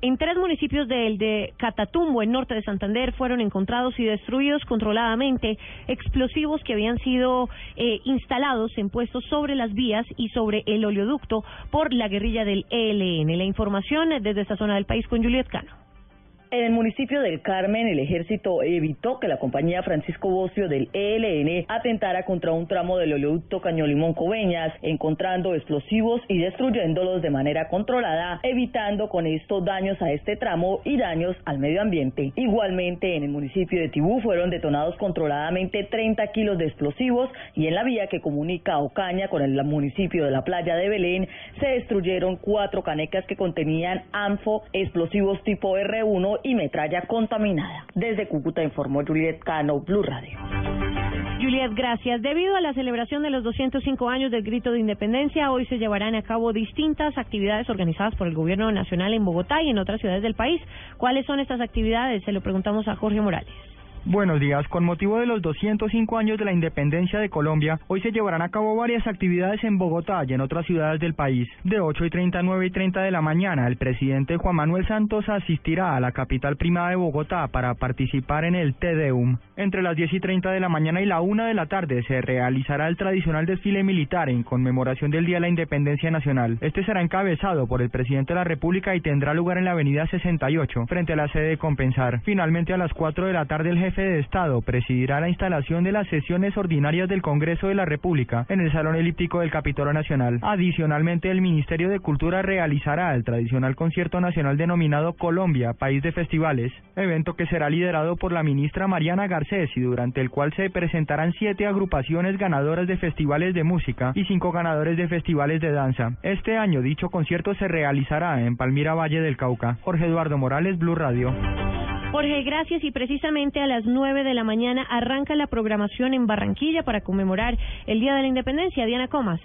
En tres municipios del de Catatumbo, en norte de Santander, fueron encontrados y destruidos controladamente explosivos que habían sido eh, instalados en puestos sobre las vías y sobre el oleoducto por la guerrilla del ELN. La información desde esta zona del país con Juliet Cano. En el municipio del Carmen, el ejército evitó que la compañía Francisco Bocio del ELN atentara contra un tramo del oleoducto Cañolimón Coveñas, encontrando explosivos y destruyéndolos de manera controlada, evitando con esto daños a este tramo y daños al medio ambiente. Igualmente, en el municipio de Tibú fueron detonados controladamente 30 kilos de explosivos y en la vía que comunica Ocaña con el municipio de la playa de Belén se destruyeron cuatro canecas que contenían ANFO, explosivos tipo R1 y metralla contaminada. Desde Cúcuta informó Juliet Cano, Blue Radio. Juliet, gracias. Debido a la celebración de los 205 años del Grito de Independencia, hoy se llevarán a cabo distintas actividades organizadas por el Gobierno Nacional en Bogotá y en otras ciudades del país. ¿Cuáles son estas actividades? Se lo preguntamos a Jorge Morales. Buenos días. Con motivo de los 205 años de la independencia de Colombia, hoy se llevarán a cabo varias actividades en Bogotá y en otras ciudades del país. De 8 y 30 a 9 y 30 de la mañana, el presidente Juan Manuel Santos asistirá a la capital prima de Bogotá para participar en el Tedeum. Entre las 10 y 30 de la mañana y la 1 de la tarde se realizará el tradicional desfile militar en conmemoración del Día de la Independencia Nacional. Este será encabezado por el presidente de la República y tendrá lugar en la avenida 68, frente a la sede de Compensar. Finalmente, a las 4 de la tarde, el jefe de Estado presidirá la instalación de las sesiones ordinarias del Congreso de la República en el Salón Elíptico del Capitolio Nacional. Adicionalmente, el Ministerio de Cultura realizará el tradicional concierto nacional denominado Colombia, País de Festivales, evento que será liderado por la ministra Mariana Garcés y durante el cual se presentarán siete agrupaciones ganadoras de festivales de música y cinco ganadores de festivales de danza. Este año dicho concierto se realizará en Palmira Valle del Cauca. Jorge Eduardo Morales, Blue Radio. Jorge, gracias. Y precisamente a las 9 de la mañana arranca la programación en Barranquilla para conmemorar el Día de la Independencia. Diana Comas.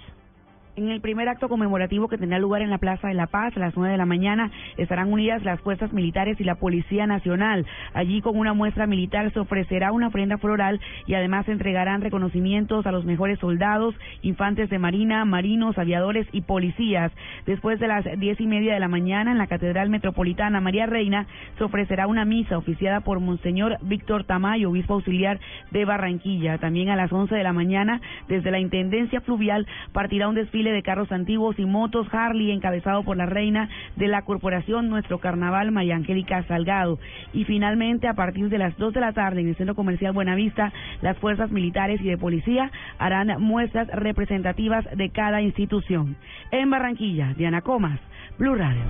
En el primer acto conmemorativo que tendrá lugar en la Plaza de la Paz a las nueve de la mañana estarán unidas las fuerzas militares y la Policía Nacional. Allí con una muestra militar se ofrecerá una ofrenda floral y además se entregarán reconocimientos a los mejores soldados, infantes de marina, marinos, aviadores y policías. Después de las diez y media de la mañana en la Catedral Metropolitana María Reina se ofrecerá una misa oficiada por Monseñor Víctor Tamayo, obispo auxiliar de Barranquilla. También a las once de la mañana desde la Intendencia Fluvial partirá un desfile de carros antiguos y motos Harley encabezado por la reina de la corporación Nuestro Carnaval María Angélica Salgado. Y finalmente a partir de las 2 de la tarde en el Centro Comercial Buenavista las fuerzas militares y de policía harán muestras representativas de cada institución. En Barranquilla, Diana Comas, Blue Radio.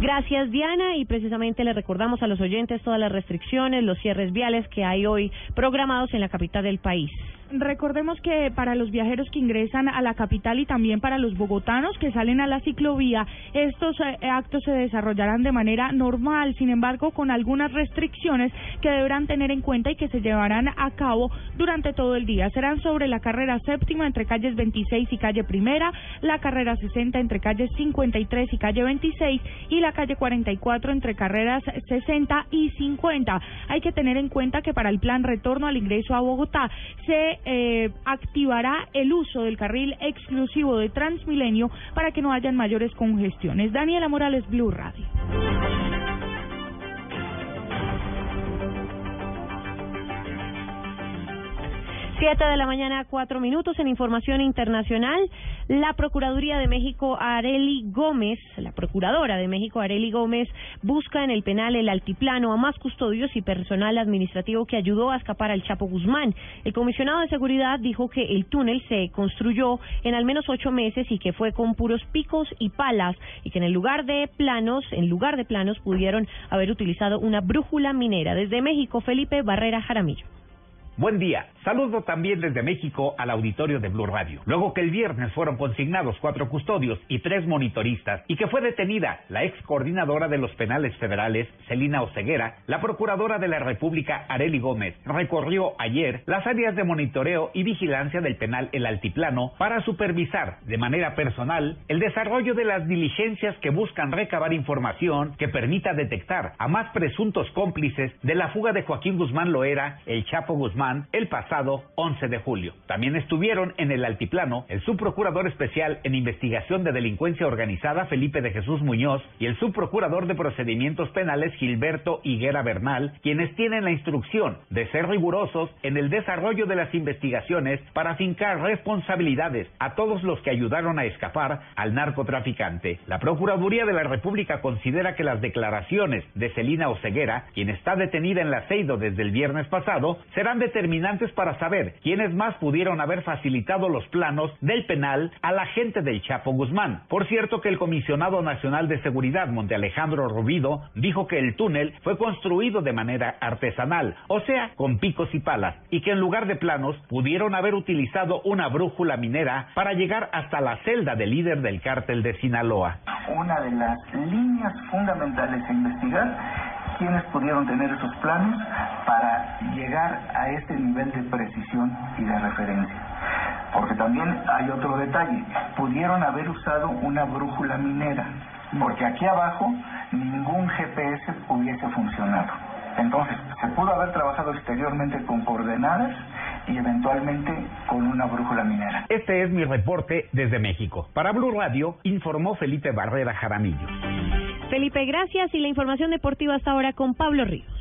Gracias Diana y precisamente le recordamos a los oyentes todas las restricciones, los cierres viales que hay hoy programados en la capital del país. Recordemos que para los viajeros que ingresan a la capital y también para los bogotanos que salen a la ciclovía, estos eh, actos se desarrollarán de manera normal, sin embargo, con algunas restricciones que deberán tener en cuenta y que se llevarán a cabo durante todo el día. Serán sobre la carrera séptima entre calles 26 y calle primera, la carrera 60 entre calles 53 y calle 26 y la calle 44 entre carreras 60 y 50. Hay que tener en cuenta que para el plan retorno al ingreso a Bogotá se eh, activará el uso del carril exclusivo de Transmilenio para que no hayan mayores congestiones. Daniela Morales, Blue Radio. Siete de la mañana, cuatro minutos en información internacional. La Procuraduría de México, Areli Gómez, la Procuradora de México, Areli Gómez, busca en el penal El Altiplano a más custodios y personal administrativo que ayudó a escapar al Chapo Guzmán. El comisionado de seguridad dijo que el túnel se construyó en al menos ocho meses y que fue con puros picos y palas y que en el lugar de planos, en lugar de planos, pudieron haber utilizado una brújula minera. Desde México, Felipe Barrera Jaramillo. Buen día. Saludo también desde México al auditorio de Blue Radio. Luego que el viernes fueron consignados cuatro custodios y tres monitoristas y que fue detenida la ex coordinadora de los penales federales, Celina Oceguera, la procuradora de la República, Areli Gómez, recorrió ayer las áreas de monitoreo y vigilancia del penal El Altiplano para supervisar de manera personal el desarrollo de las diligencias que buscan recabar información que permita detectar a más presuntos cómplices de la fuga de Joaquín Guzmán Loera, el Chapo Guzmán, el pasado 11 de julio. También estuvieron en el Altiplano el subprocurador especial en investigación de delincuencia organizada, Felipe de Jesús Muñoz, y el subprocurador de procedimientos penales, Gilberto Higuera Bernal, quienes tienen la instrucción de ser rigurosos en el desarrollo de las investigaciones para fincar responsabilidades a todos los que ayudaron a escapar al narcotraficante. La Procuraduría de la República considera que las declaraciones de Celina Oceguera, quien está detenida en la Ceido desde el viernes pasado, serán determinantes para saber quiénes más pudieron haber facilitado los planos del penal a la gente del Chapo Guzmán. Por cierto que el comisionado nacional de seguridad, Monte Alejandro Rubido, dijo que el túnel fue construido de manera artesanal, o sea, con picos y palas, y que en lugar de planos pudieron haber utilizado una brújula minera para llegar hasta la celda del líder del cártel de Sinaloa. Una de las líneas fundamentales a investigar quiénes pudieron tener esos planos para llegar a este nivel de precisión y de referencia. Porque también hay otro detalle, pudieron haber usado una brújula minera, porque aquí abajo ningún GPS hubiese funcionado. Entonces, se pudo haber trabajado exteriormente con coordenadas y eventualmente con una brújula minera. Este es mi reporte desde México. Para Blue Radio, informó Felipe Barrera Jaramillo. Felipe, gracias. Y la información deportiva hasta ahora con Pablo Ríos.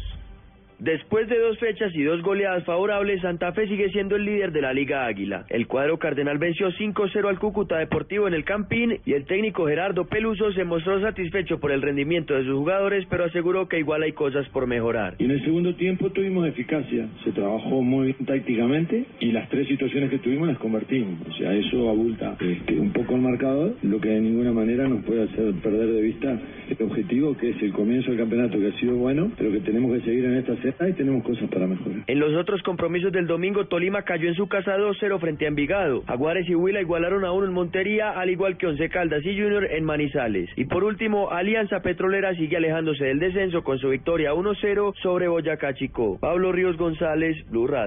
Después de dos fechas y dos goleadas favorables, Santa Fe sigue siendo el líder de la Liga Águila. El cuadro cardenal venció 5-0 al Cúcuta Deportivo en el Campín y el técnico Gerardo Peluso se mostró satisfecho por el rendimiento de sus jugadores, pero aseguró que igual hay cosas por mejorar. En el segundo tiempo tuvimos eficacia, se trabajó muy bien tácticamente y las tres situaciones que tuvimos las convertimos. O sea, eso abulta este, un poco el marcador, lo que de ninguna manera nos puede hacer perder de vista el objetivo que es el comienzo del campeonato, que ha sido bueno, pero que tenemos que seguir en esta serie y tenemos cosas para mejorar. En los otros compromisos del domingo, Tolima cayó en su casa 2-0 frente a Envigado. Aguares y Huila igualaron a uno en Montería, al igual que Once Caldas y Junior en Manizales. Y por último, Alianza Petrolera sigue alejándose del descenso con su victoria 1-0 sobre Boyacá Chico. Pablo Ríos González, Blue Radio.